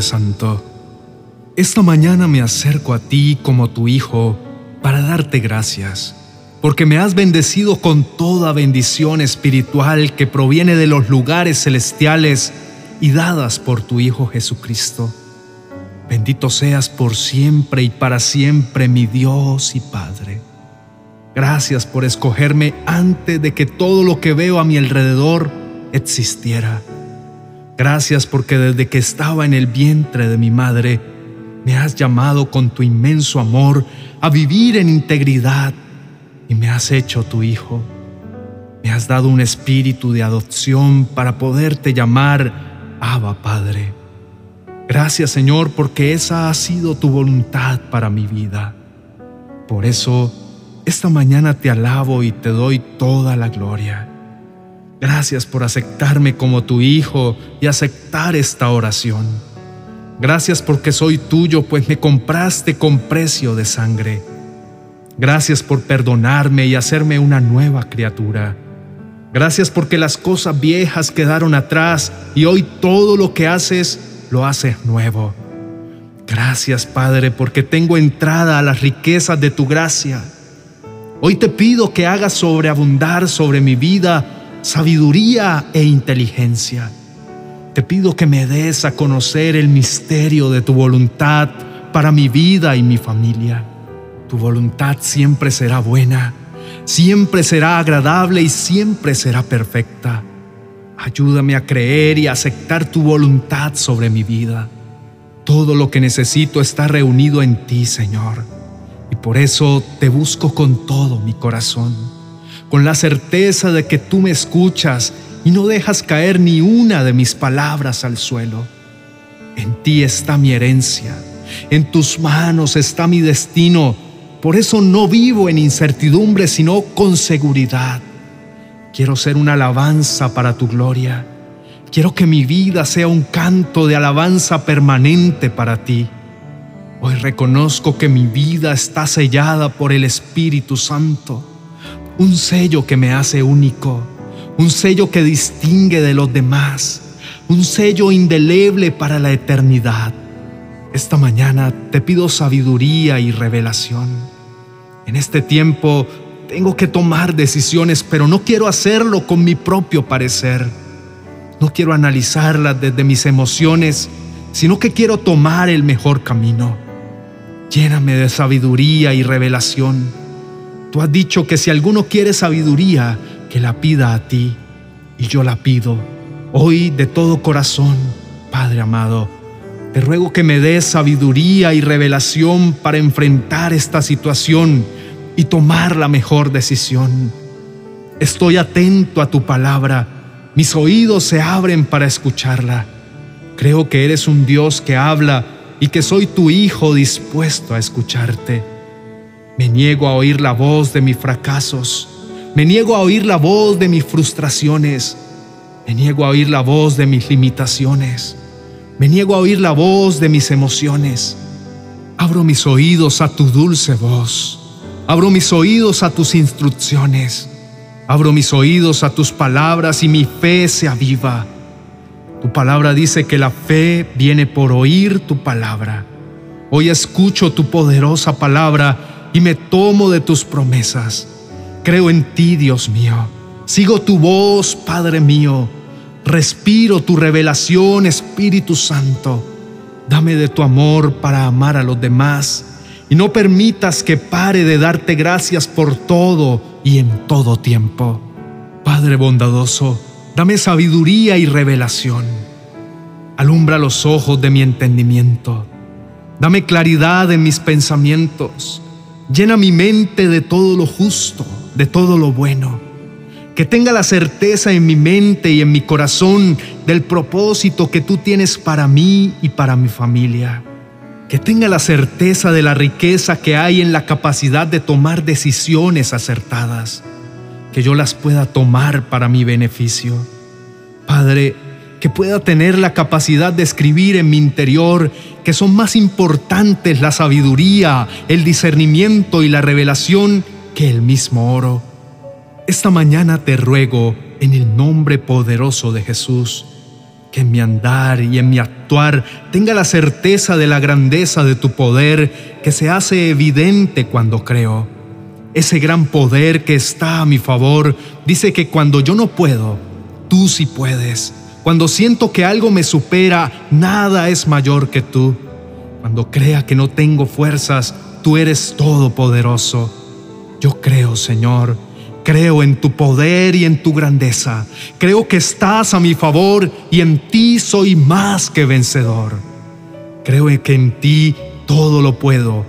Santo, esta mañana me acerco a ti como tu Hijo para darte gracias, porque me has bendecido con toda bendición espiritual que proviene de los lugares celestiales y dadas por tu Hijo Jesucristo. Bendito seas por siempre y para siempre mi Dios y Padre. Gracias por escogerme antes de que todo lo que veo a mi alrededor existiera. Gracias porque desde que estaba en el vientre de mi madre, me has llamado con tu inmenso amor a vivir en integridad y me has hecho tu hijo. Me has dado un espíritu de adopción para poderte llamar Abba Padre. Gracias Señor porque esa ha sido tu voluntad para mi vida. Por eso, esta mañana te alabo y te doy toda la gloria. Gracias por aceptarme como tu hijo y aceptar esta oración. Gracias porque soy tuyo, pues me compraste con precio de sangre. Gracias por perdonarme y hacerme una nueva criatura. Gracias porque las cosas viejas quedaron atrás y hoy todo lo que haces lo haces nuevo. Gracias, Padre, porque tengo entrada a las riquezas de tu gracia. Hoy te pido que hagas sobreabundar sobre mi vida sabiduría e inteligencia. Te pido que me des a conocer el misterio de tu voluntad para mi vida y mi familia. Tu voluntad siempre será buena, siempre será agradable y siempre será perfecta. Ayúdame a creer y aceptar tu voluntad sobre mi vida. Todo lo que necesito está reunido en ti, Señor. Y por eso te busco con todo mi corazón, con la certeza de que tú me escuchas y no dejas caer ni una de mis palabras al suelo. En ti está mi herencia, en tus manos está mi destino. Por eso no vivo en incertidumbre, sino con seguridad. Quiero ser una alabanza para tu gloria. Quiero que mi vida sea un canto de alabanza permanente para ti. Hoy reconozco que mi vida está sellada por el Espíritu Santo, un sello que me hace único, un sello que distingue de los demás, un sello indeleble para la eternidad. Esta mañana te pido sabiduría y revelación. En este tiempo tengo que tomar decisiones, pero no quiero hacerlo con mi propio parecer. No quiero analizarlas desde mis emociones, sino que quiero tomar el mejor camino. Lléname de sabiduría y revelación. Tú has dicho que si alguno quiere sabiduría, que la pida a ti, y yo la pido. Hoy de todo corazón, Padre amado, te ruego que me des sabiduría y revelación para enfrentar esta situación y tomar la mejor decisión. Estoy atento a tu palabra, mis oídos se abren para escucharla. Creo que eres un Dios que habla y que soy tu hijo dispuesto a escucharte. Me niego a oír la voz de mis fracasos, me niego a oír la voz de mis frustraciones, me niego a oír la voz de mis limitaciones, me niego a oír la voz de mis emociones. Abro mis oídos a tu dulce voz Abro mis oídos a tus instrucciones. Abro mis oídos a tus palabras y mi fe se aviva. Tu palabra dice que la fe viene por oír tu palabra. Hoy escucho tu poderosa palabra y me tomo de tus promesas. Creo en ti, Dios mío. Sigo tu voz, Padre mío. Respiro tu revelación, Espíritu Santo. Dame de tu amor para amar a los demás y no permitas que pare de darte gracias por todo y en todo tiempo. Padre bondadoso, dame sabiduría y revelación. Alumbra los ojos de mi entendimiento. Dame claridad en mis pensamientos. Llena mi mente de todo lo justo, de todo lo bueno. Que tenga la certeza en mi mente y en mi corazón del propósito que tú tienes para mí y para mi familia que tenga la certeza de la riqueza que hay en la capacidad de tomar decisiones acertadas, que yo las pueda tomar para mi beneficio. Padre, que pueda tener la capacidad de escribir en mi interior que son más importantes la sabiduría, el discernimiento y la revelación que el mismo oro. Esta mañana te ruego, en el nombre poderoso de Jesús, que en mi andar y en mi actuar tenga la certeza de la grandeza de tu poder que se hace evidente cuando creo. Ese gran poder que está a mi favor dice que cuando yo no puedo, tú sí puedes. Cuando siento que algo me supera, nada es mayor que tú. Cuando crea que no tengo fuerzas, tú eres todopoderoso. Yo creo, Señor, creo en tu poder y en tu grandeza. Creo que estás a mi favor y en ti soy más que vencedor. Creo que en ti todo lo puedo,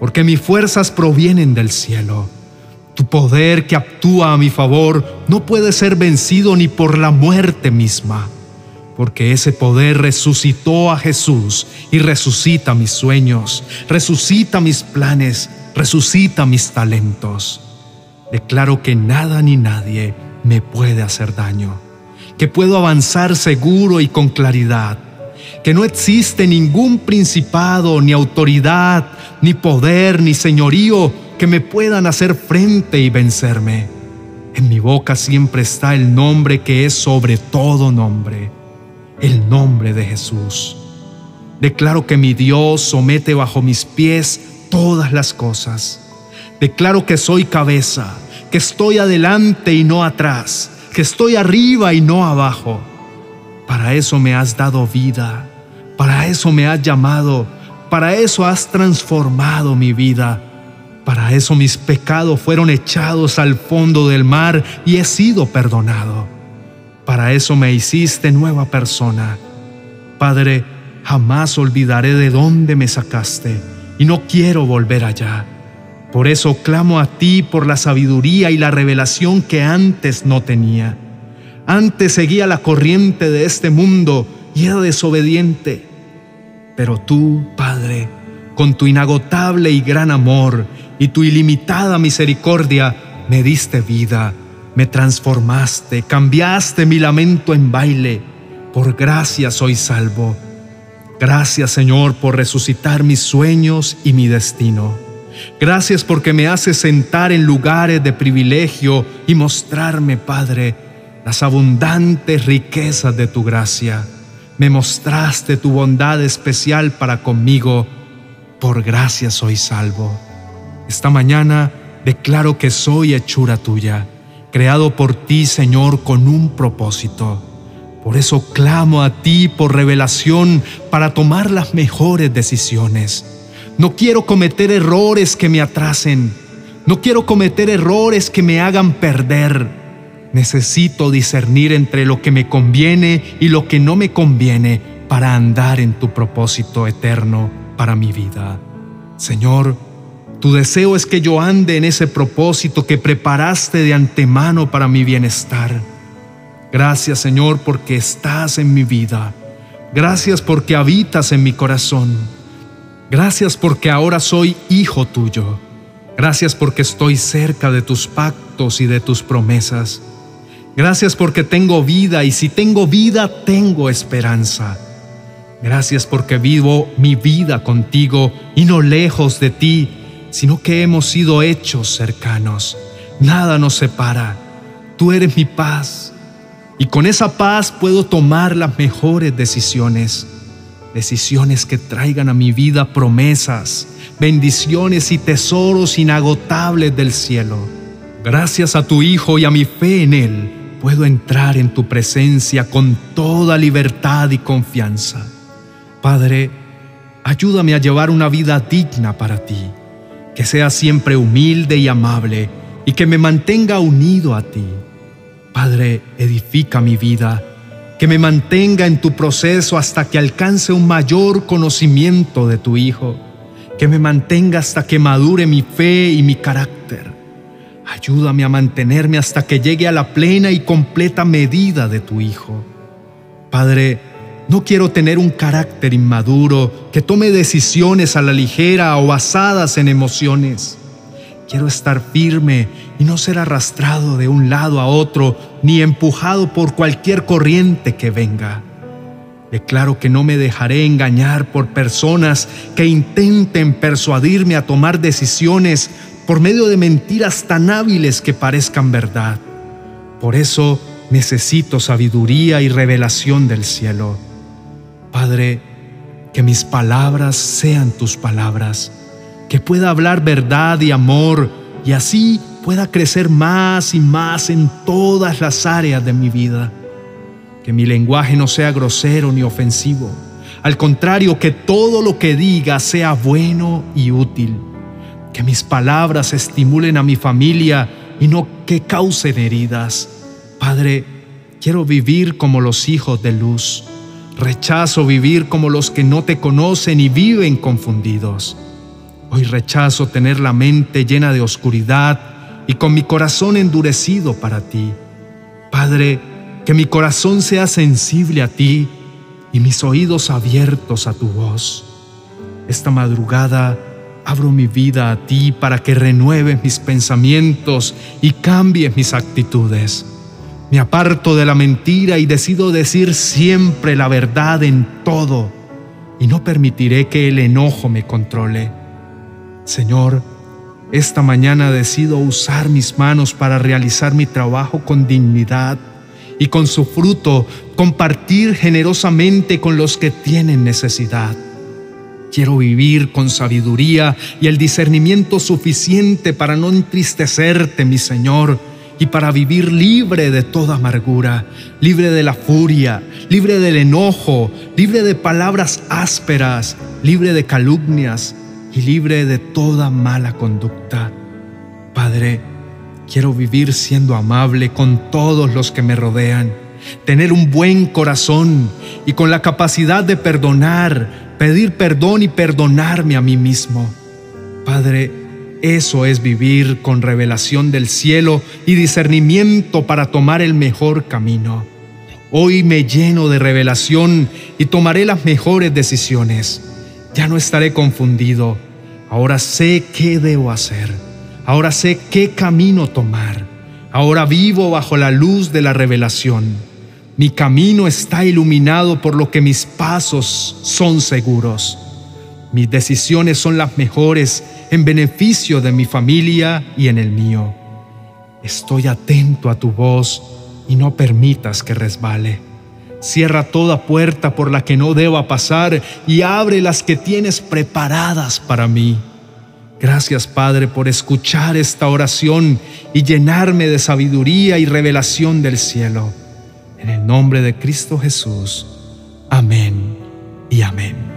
porque mis fuerzas provienen del cielo. Poder que actúa a mi favor no puede ser vencido ni por la muerte misma, porque ese poder resucitó a Jesús y resucita mis sueños, resucita mis planes, resucita mis talentos. Declaro que nada ni nadie me puede hacer daño, que puedo avanzar seguro y con claridad, que no existe ningún principado, ni autoridad, ni poder, ni señorío que me puedan hacer frente y vencerme. En mi boca siempre está el nombre que es sobre todo nombre, el nombre de Jesús. Declaro que mi Dios somete bajo mis pies todas las cosas. Declaro que soy cabeza, que estoy adelante y no atrás, que estoy arriba y no abajo. Para eso me has dado vida, para eso me has llamado, para eso has transformado mi vida para eso mis pecados fueron echados al fondo del mar y he sido perdonado. Para eso me hiciste nueva persona. Padre, jamás olvidaré de dónde me sacaste y no quiero volver allá. Por eso clamo a ti por la sabiduría y la revelación que antes no tenía. Antes seguía la corriente de este mundo y era desobediente. Pero tú, Padre, con tu inagotable y gran amor y tu ilimitada misericordia, me diste vida, me transformaste, cambiaste mi lamento en baile. Por gracia soy salvo. Gracias Señor por resucitar mis sueños y mi destino. Gracias porque me haces sentar en lugares de privilegio y mostrarme, Padre, las abundantes riquezas de tu gracia. Me mostraste tu bondad especial para conmigo por gracia soy salvo. Esta mañana declaro que soy hechura tuya, creado por ti, Señor, con un propósito. Por eso clamo a ti por revelación para tomar las mejores decisiones. No quiero cometer errores que me atrasen. No quiero cometer errores que me hagan perder. Necesito discernir entre lo que me conviene y lo que no me conviene para andar en tu propósito eterno para mi vida. Señor, tu deseo es que yo ande en ese propósito que preparaste de antemano para mi bienestar. Gracias Señor porque estás en mi vida. Gracias porque habitas en mi corazón. Gracias porque ahora soy hijo tuyo. Gracias porque estoy cerca de tus pactos y de tus promesas. Gracias porque tengo vida y si tengo vida tengo esperanza. Gracias porque vivo mi vida contigo y no lejos de ti, sino que hemos sido hechos cercanos. Nada nos separa. Tú eres mi paz. Y con esa paz puedo tomar las mejores decisiones. Decisiones que traigan a mi vida promesas, bendiciones y tesoros inagotables del cielo. Gracias a tu Hijo y a mi fe en Él, puedo entrar en tu presencia con toda libertad y confianza. Padre, ayúdame a llevar una vida digna para ti, que sea siempre humilde y amable y que me mantenga unido a ti. Padre, edifica mi vida, que me mantenga en tu proceso hasta que alcance un mayor conocimiento de tu Hijo, que me mantenga hasta que madure mi fe y mi carácter. Ayúdame a mantenerme hasta que llegue a la plena y completa medida de tu Hijo. Padre, no quiero tener un carácter inmaduro que tome decisiones a la ligera o basadas en emociones. Quiero estar firme y no ser arrastrado de un lado a otro ni empujado por cualquier corriente que venga. Declaro que no me dejaré engañar por personas que intenten persuadirme a tomar decisiones por medio de mentiras tan hábiles que parezcan verdad. Por eso necesito sabiduría y revelación del cielo. Padre, que mis palabras sean tus palabras, que pueda hablar verdad y amor y así pueda crecer más y más en todas las áreas de mi vida. Que mi lenguaje no sea grosero ni ofensivo. Al contrario, que todo lo que diga sea bueno y útil. Que mis palabras estimulen a mi familia y no que causen heridas. Padre, quiero vivir como los hijos de luz. Rechazo vivir como los que no te conocen y viven confundidos. Hoy rechazo tener la mente llena de oscuridad y con mi corazón endurecido para ti. Padre, que mi corazón sea sensible a ti y mis oídos abiertos a tu voz. Esta madrugada abro mi vida a ti para que renueves mis pensamientos y cambies mis actitudes. Me aparto de la mentira y decido decir siempre la verdad en todo y no permitiré que el enojo me controle. Señor, esta mañana decido usar mis manos para realizar mi trabajo con dignidad y con su fruto compartir generosamente con los que tienen necesidad. Quiero vivir con sabiduría y el discernimiento suficiente para no entristecerte, mi Señor, y para vivir libre de toda amargura, libre de la furia, libre del enojo, libre de palabras ásperas, libre de calumnias y libre de toda mala conducta. Padre, quiero vivir siendo amable con todos los que me rodean, tener un buen corazón y con la capacidad de perdonar, pedir perdón y perdonarme a mí mismo. Padre, eso es vivir con revelación del cielo y discernimiento para tomar el mejor camino. Hoy me lleno de revelación y tomaré las mejores decisiones. Ya no estaré confundido. Ahora sé qué debo hacer. Ahora sé qué camino tomar. Ahora vivo bajo la luz de la revelación. Mi camino está iluminado por lo que mis pasos son seguros. Mis decisiones son las mejores en beneficio de mi familia y en el mío. Estoy atento a tu voz y no permitas que resbale. Cierra toda puerta por la que no deba pasar y abre las que tienes preparadas para mí. Gracias Padre por escuchar esta oración y llenarme de sabiduría y revelación del cielo. En el nombre de Cristo Jesús. Amén y amén.